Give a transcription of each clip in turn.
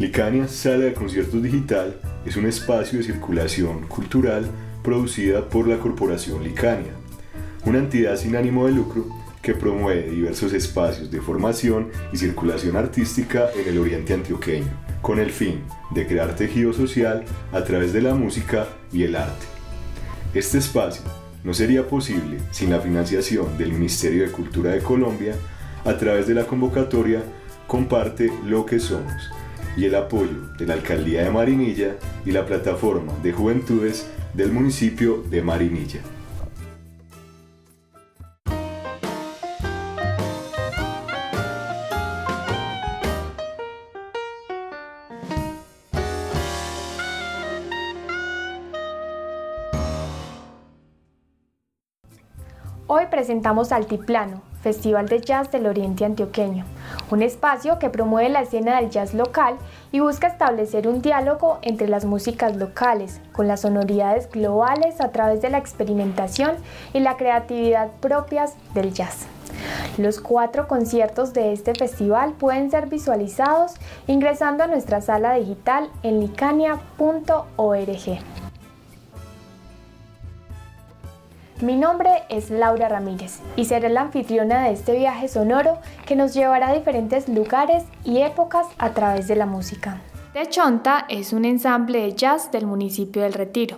Licania Sala de Conciertos Digital es un espacio de circulación cultural producida por la Corporación Licania, una entidad sin ánimo de lucro que promueve diversos espacios de formación y circulación artística en el oriente antioqueño, con el fin de crear tejido social a través de la música y el arte. Este espacio no sería posible sin la financiación del Ministerio de Cultura de Colombia a través de la convocatoria Comparte lo que somos y el apoyo de la Alcaldía de Marinilla y la Plataforma de Juventudes del municipio de Marinilla. Presentamos Altiplano, Festival de Jazz del Oriente Antioqueño, un espacio que promueve la escena del jazz local y busca establecer un diálogo entre las músicas locales, con las sonoridades globales a través de la experimentación y la creatividad propias del jazz. Los cuatro conciertos de este festival pueden ser visualizados ingresando a nuestra sala digital en licania.org. Mi nombre es Laura Ramírez y seré la anfitriona de este viaje sonoro que nos llevará a diferentes lugares y épocas a través de la música. De Chonta es un ensamble de jazz del municipio del Retiro,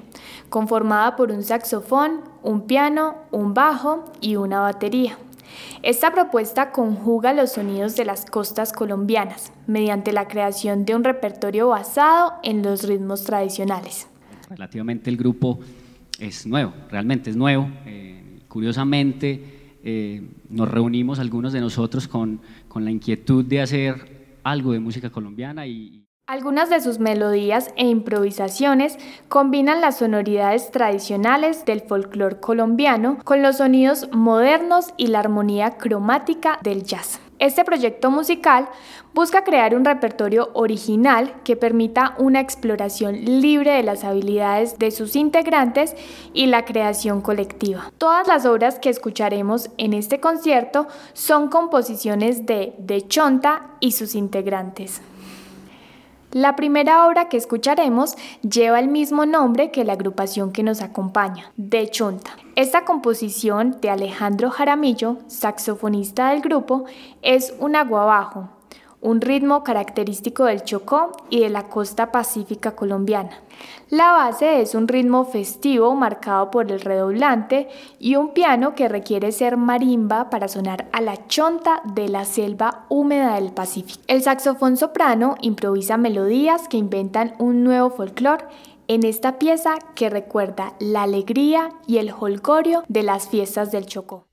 conformada por un saxofón, un piano, un bajo y una batería. Esta propuesta conjuga los sonidos de las costas colombianas mediante la creación de un repertorio basado en los ritmos tradicionales. Relativamente el grupo es nuevo, realmente es nuevo. Eh, curiosamente, eh, nos reunimos algunos de nosotros con, con, la inquietud de hacer algo de música colombiana y... Algunas de sus melodías e improvisaciones combinan las sonoridades tradicionales del folclore colombiano con los sonidos modernos y la armonía cromática del jazz. Este proyecto musical busca crear un repertorio original que permita una exploración libre de las habilidades de sus integrantes y la creación colectiva. Todas las obras que escucharemos en este concierto son composiciones de De Chonta y sus integrantes. La primera obra que escucharemos lleva el mismo nombre que la agrupación que nos acompaña, De Chonta. Esta composición de Alejandro Jaramillo, saxofonista del grupo, es un aguabajo, un ritmo característico del Chocó y de la costa pacífica colombiana. La base es un ritmo festivo marcado por el redoblante y un piano que requiere ser marimba para sonar a la chonta de la selva húmeda del Pacífico. El saxofón soprano improvisa melodías que inventan un nuevo folclore en esta pieza que recuerda la alegría y el holgorio de las fiestas del Chocó.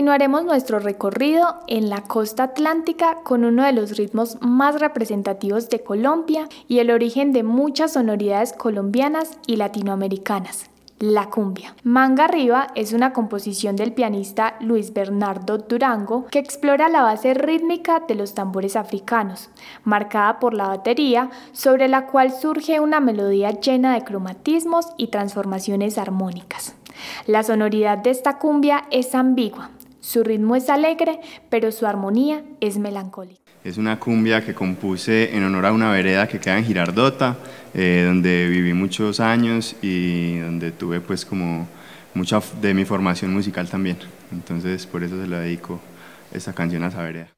Continuaremos nuestro recorrido en la costa atlántica con uno de los ritmos más representativos de Colombia y el origen de muchas sonoridades colombianas y latinoamericanas, la cumbia. Manga Arriba es una composición del pianista Luis Bernardo Durango que explora la base rítmica de los tambores africanos, marcada por la batería, sobre la cual surge una melodía llena de cromatismos y transformaciones armónicas. La sonoridad de esta cumbia es ambigua. Su ritmo es alegre, pero su armonía es melancólica. Es una cumbia que compuse en honor a una vereda que queda en Girardota, eh, donde viví muchos años y donde tuve pues como mucha de mi formación musical también. Entonces por eso se la dedico esta canción a esa vereda.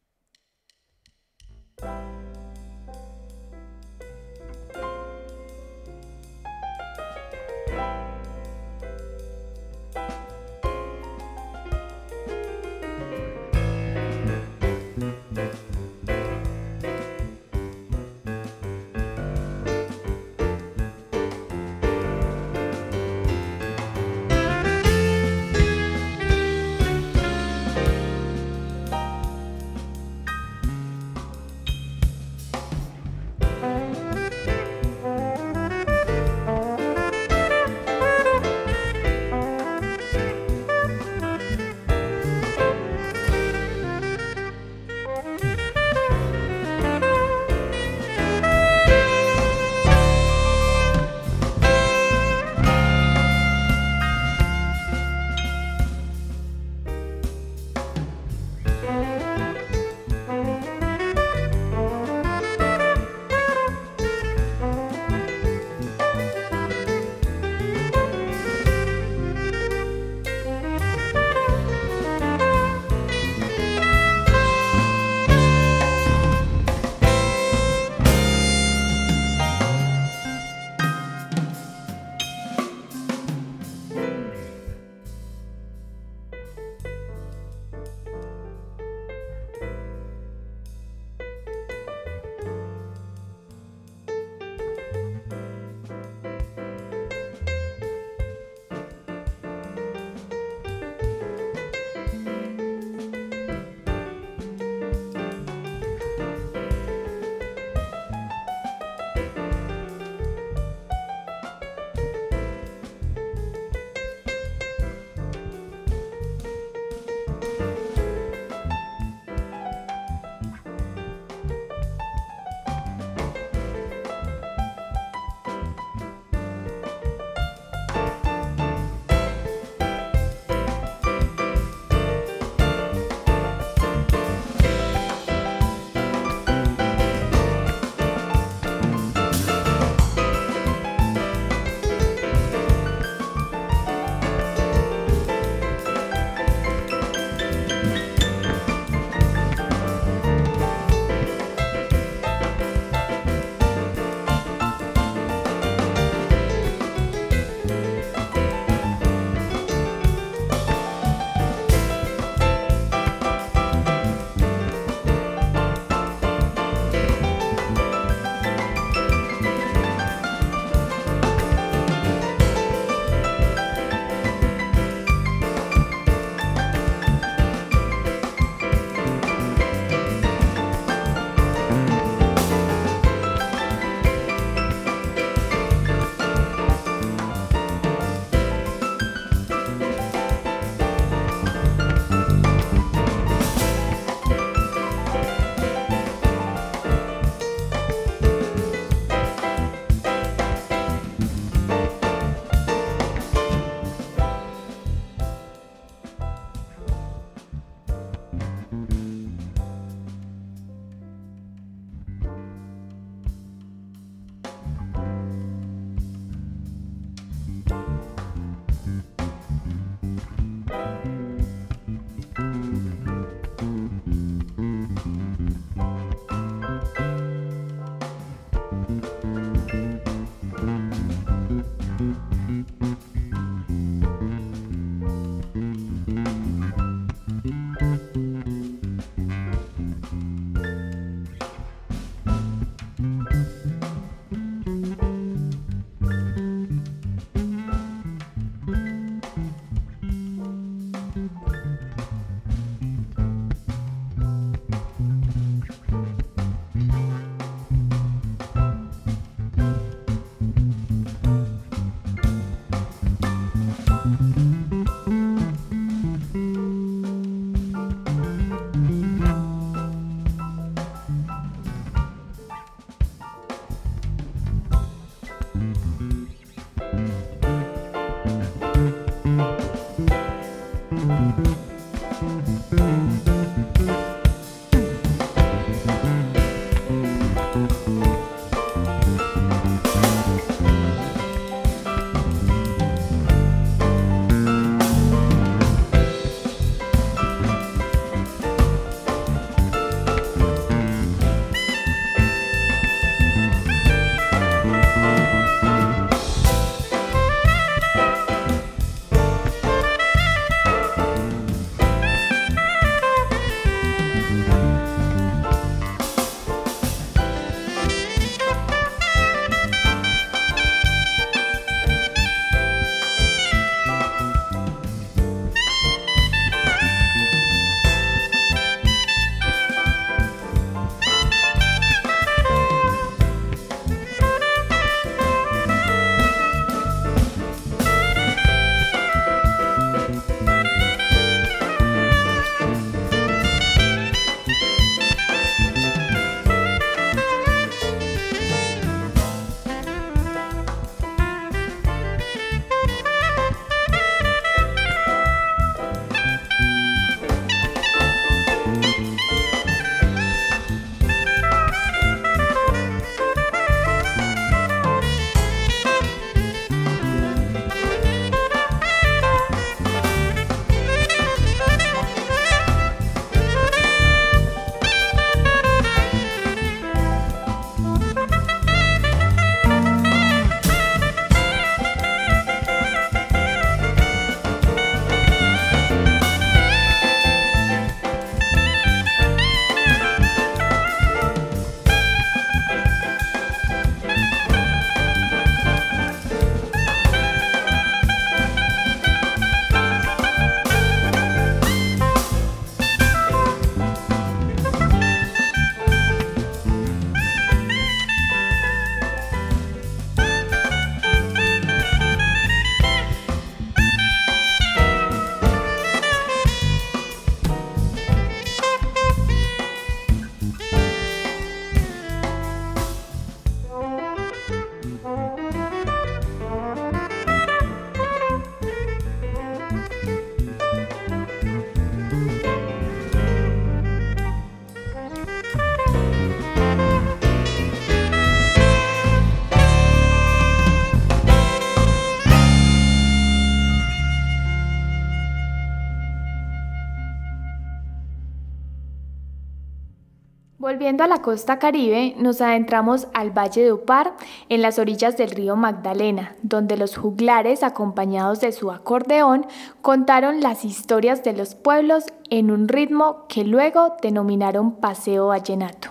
Volviendo a la costa caribe, nos adentramos al Valle de Upar, en las orillas del río Magdalena, donde los juglares, acompañados de su acordeón, contaron las historias de los pueblos en un ritmo que luego denominaron Paseo Vallenato.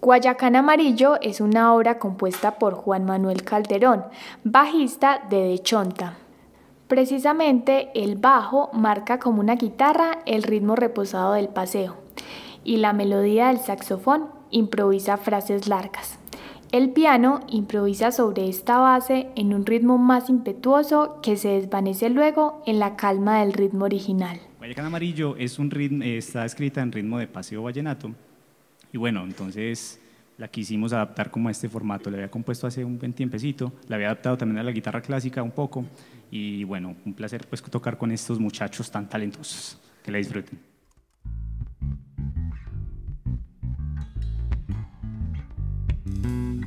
Guayacán Amarillo es una obra compuesta por Juan Manuel Calderón, bajista de De Chonta. Precisamente el bajo marca como una guitarra el ritmo reposado del paseo y la melodía del saxofón improvisa frases largas. El piano improvisa sobre esta base en un ritmo más impetuoso que se desvanece luego en la calma del ritmo original. Guayacán Amarillo es un ritmo, está escrita en ritmo de paseo vallenato y bueno, entonces la quisimos adaptar como a este formato. La había compuesto hace un buen tiempecito, la había adaptado también a la guitarra clásica un poco y bueno, un placer pues tocar con estos muchachos tan talentosos. Que la disfruten. Mm-hmm.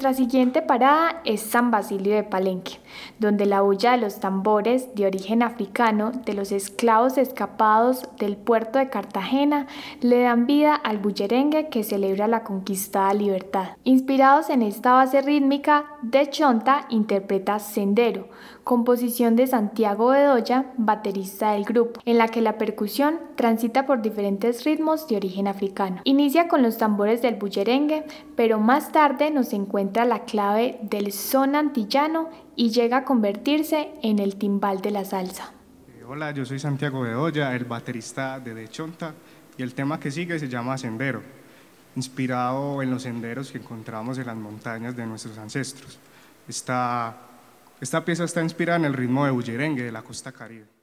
Nuestra siguiente parada es San Basilio de Palenque, donde la bulla de los tambores de origen africano de los esclavos escapados del puerto de Cartagena le dan vida al bullerengue que celebra la conquistada libertad. Inspirados en esta base rítmica, De Chonta interpreta Sendero, composición de Santiago Bedoya, baterista del grupo, en la que la percusión transita por diferentes ritmos de origen africano. Inicia con los tambores del bullerengue, pero más tarde nos encuentra la clave del son antillano y llega a convertirse en el timbal de la salsa. Eh, hola, yo soy Santiago Bedoya, el baterista de De Chonta, y el tema que sigue se llama Sendero, inspirado en los senderos que encontramos en las montañas de nuestros ancestros. Esta, esta pieza está inspirada en el ritmo de bullerengue de la costa caribe.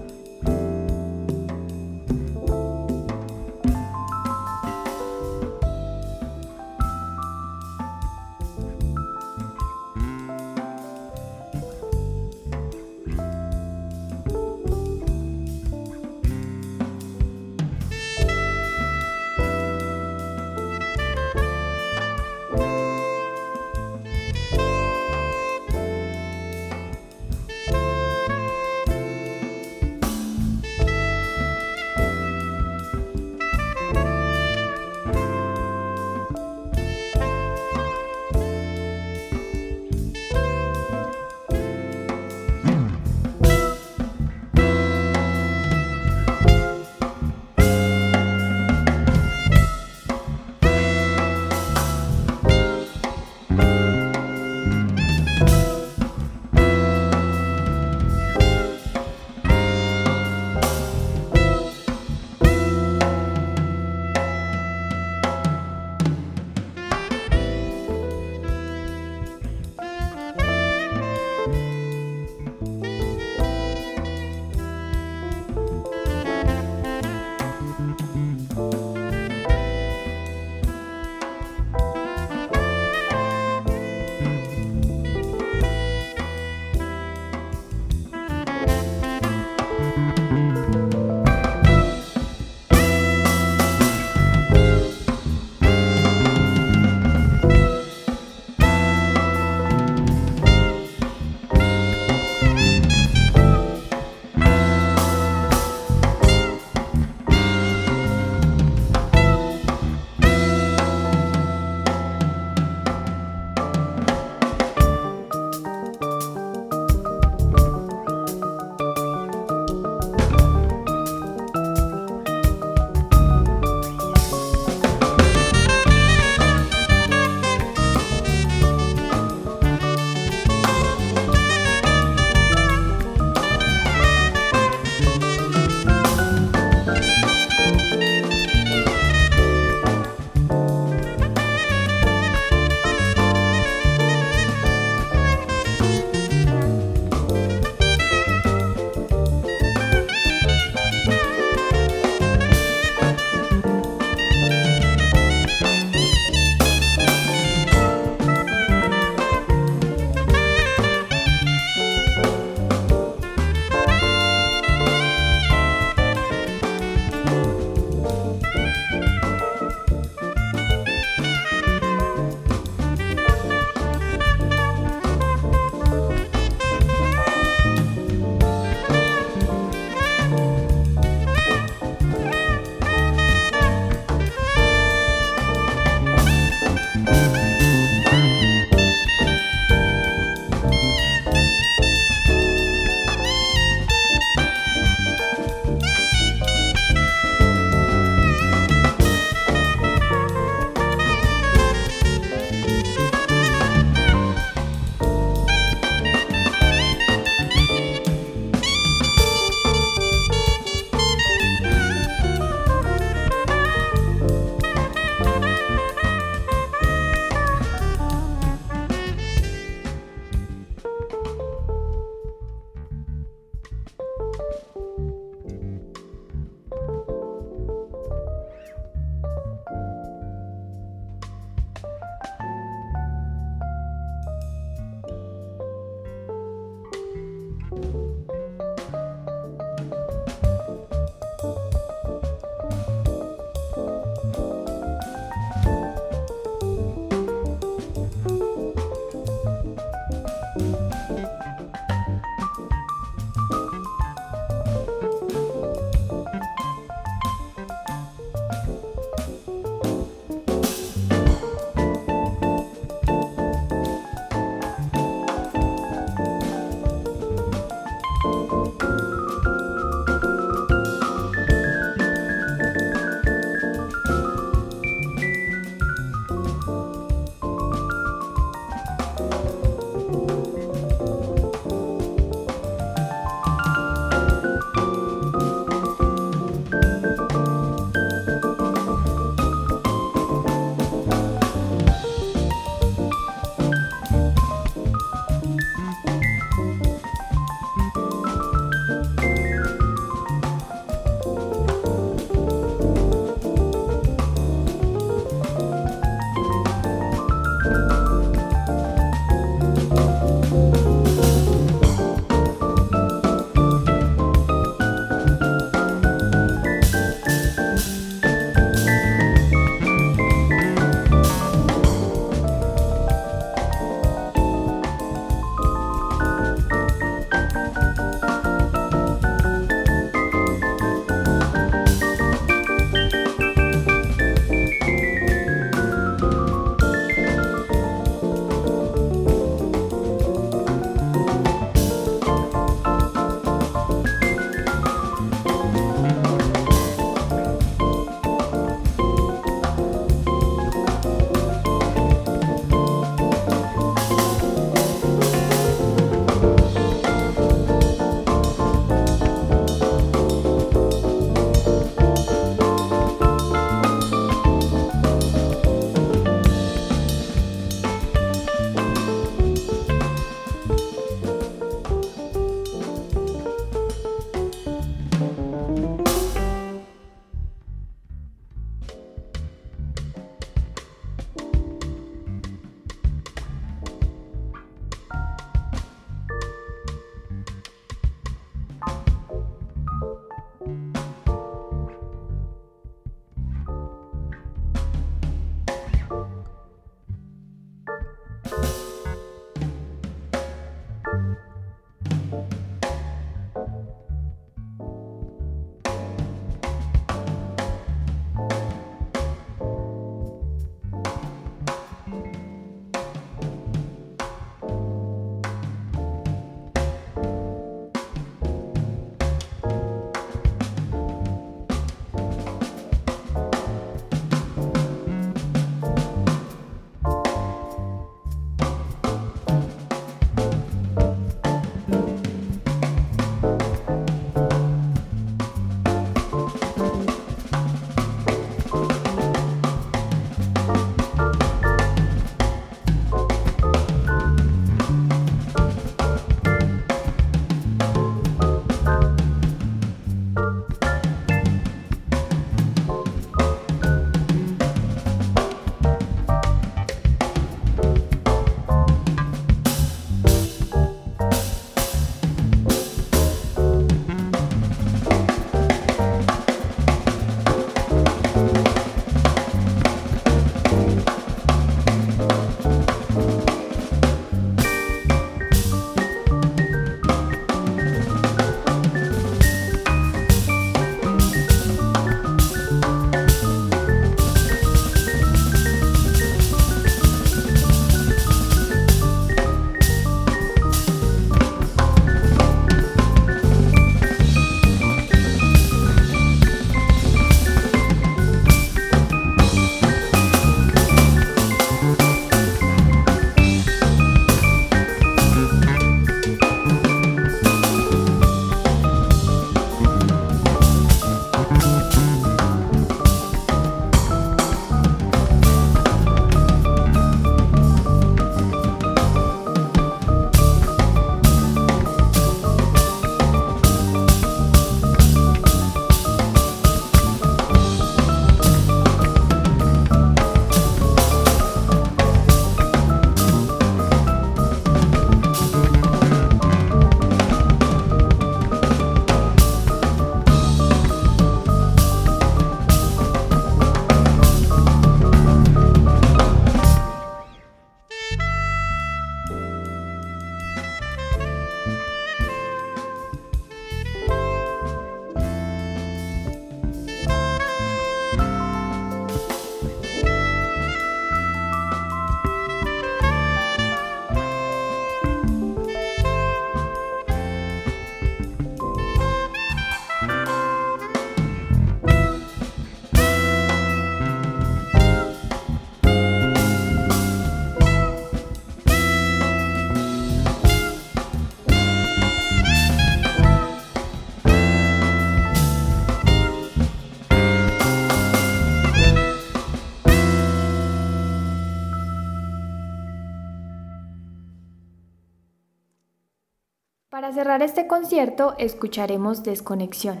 Cerrar este concierto escucharemos Desconexión,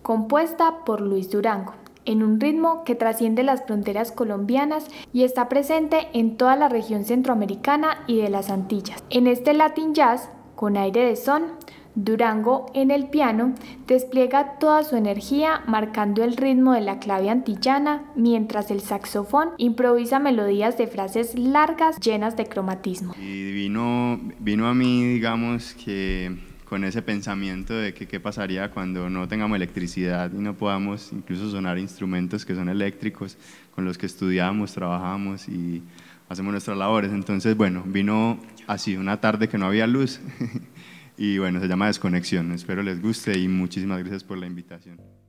compuesta por Luis Durango, en un ritmo que trasciende las fronteras colombianas y está presente en toda la región centroamericana y de las Antillas. En este Latin Jazz, con aire de son, Durango en el piano despliega toda su energía marcando el ritmo de la clave antillana mientras el saxofón improvisa melodías de frases largas llenas de cromatismo. Y vino, vino a mí, digamos, que con ese pensamiento de qué pasaría cuando no tengamos electricidad y no podamos incluso sonar instrumentos que son eléctricos con los que estudiamos, trabajamos y hacemos nuestras labores. Entonces, bueno, vino así, una tarde que no había luz. y bueno, se llama Desconexión. Espero les guste y muchísimas gracias por la invitación.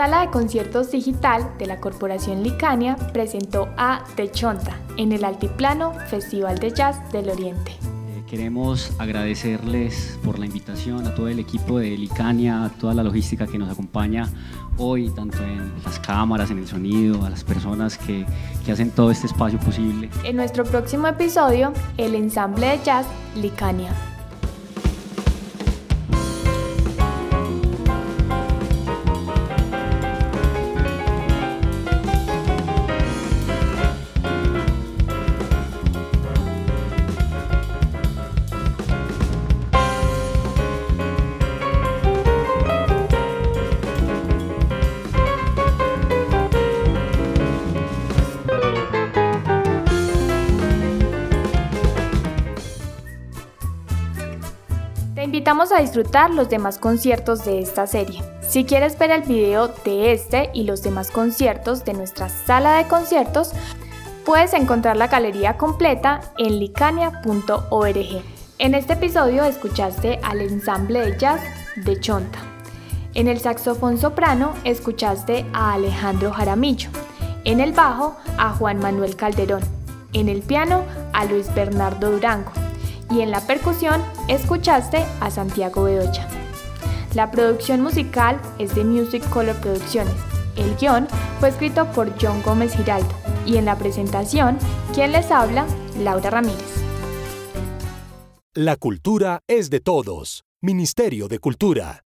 Sala de Conciertos Digital de la Corporación Licania presentó a De Chonta en el Altiplano Festival de Jazz del Oriente. Eh, queremos agradecerles por la invitación a todo el equipo de Licania, a toda la logística que nos acompaña hoy, tanto en las cámaras, en el sonido, a las personas que, que hacen todo este espacio posible. En nuestro próximo episodio, el ensamble de jazz Licania. A disfrutar los demás conciertos de esta serie. Si quieres ver el video de este y los demás conciertos de nuestra sala de conciertos, puedes encontrar la galería completa en licania.org. En este episodio escuchaste al ensamble de jazz de Chonta. En el saxofón soprano escuchaste a Alejandro Jaramillo. En el bajo a Juan Manuel Calderón. En el piano a Luis Bernardo Durango y en la percusión escuchaste a Santiago Bedoya. La producción musical es de Music Color Producciones. El guion fue escrito por John Gómez Giraldo y en la presentación, quien les habla, Laura Ramírez. La cultura es de todos. Ministerio de Cultura.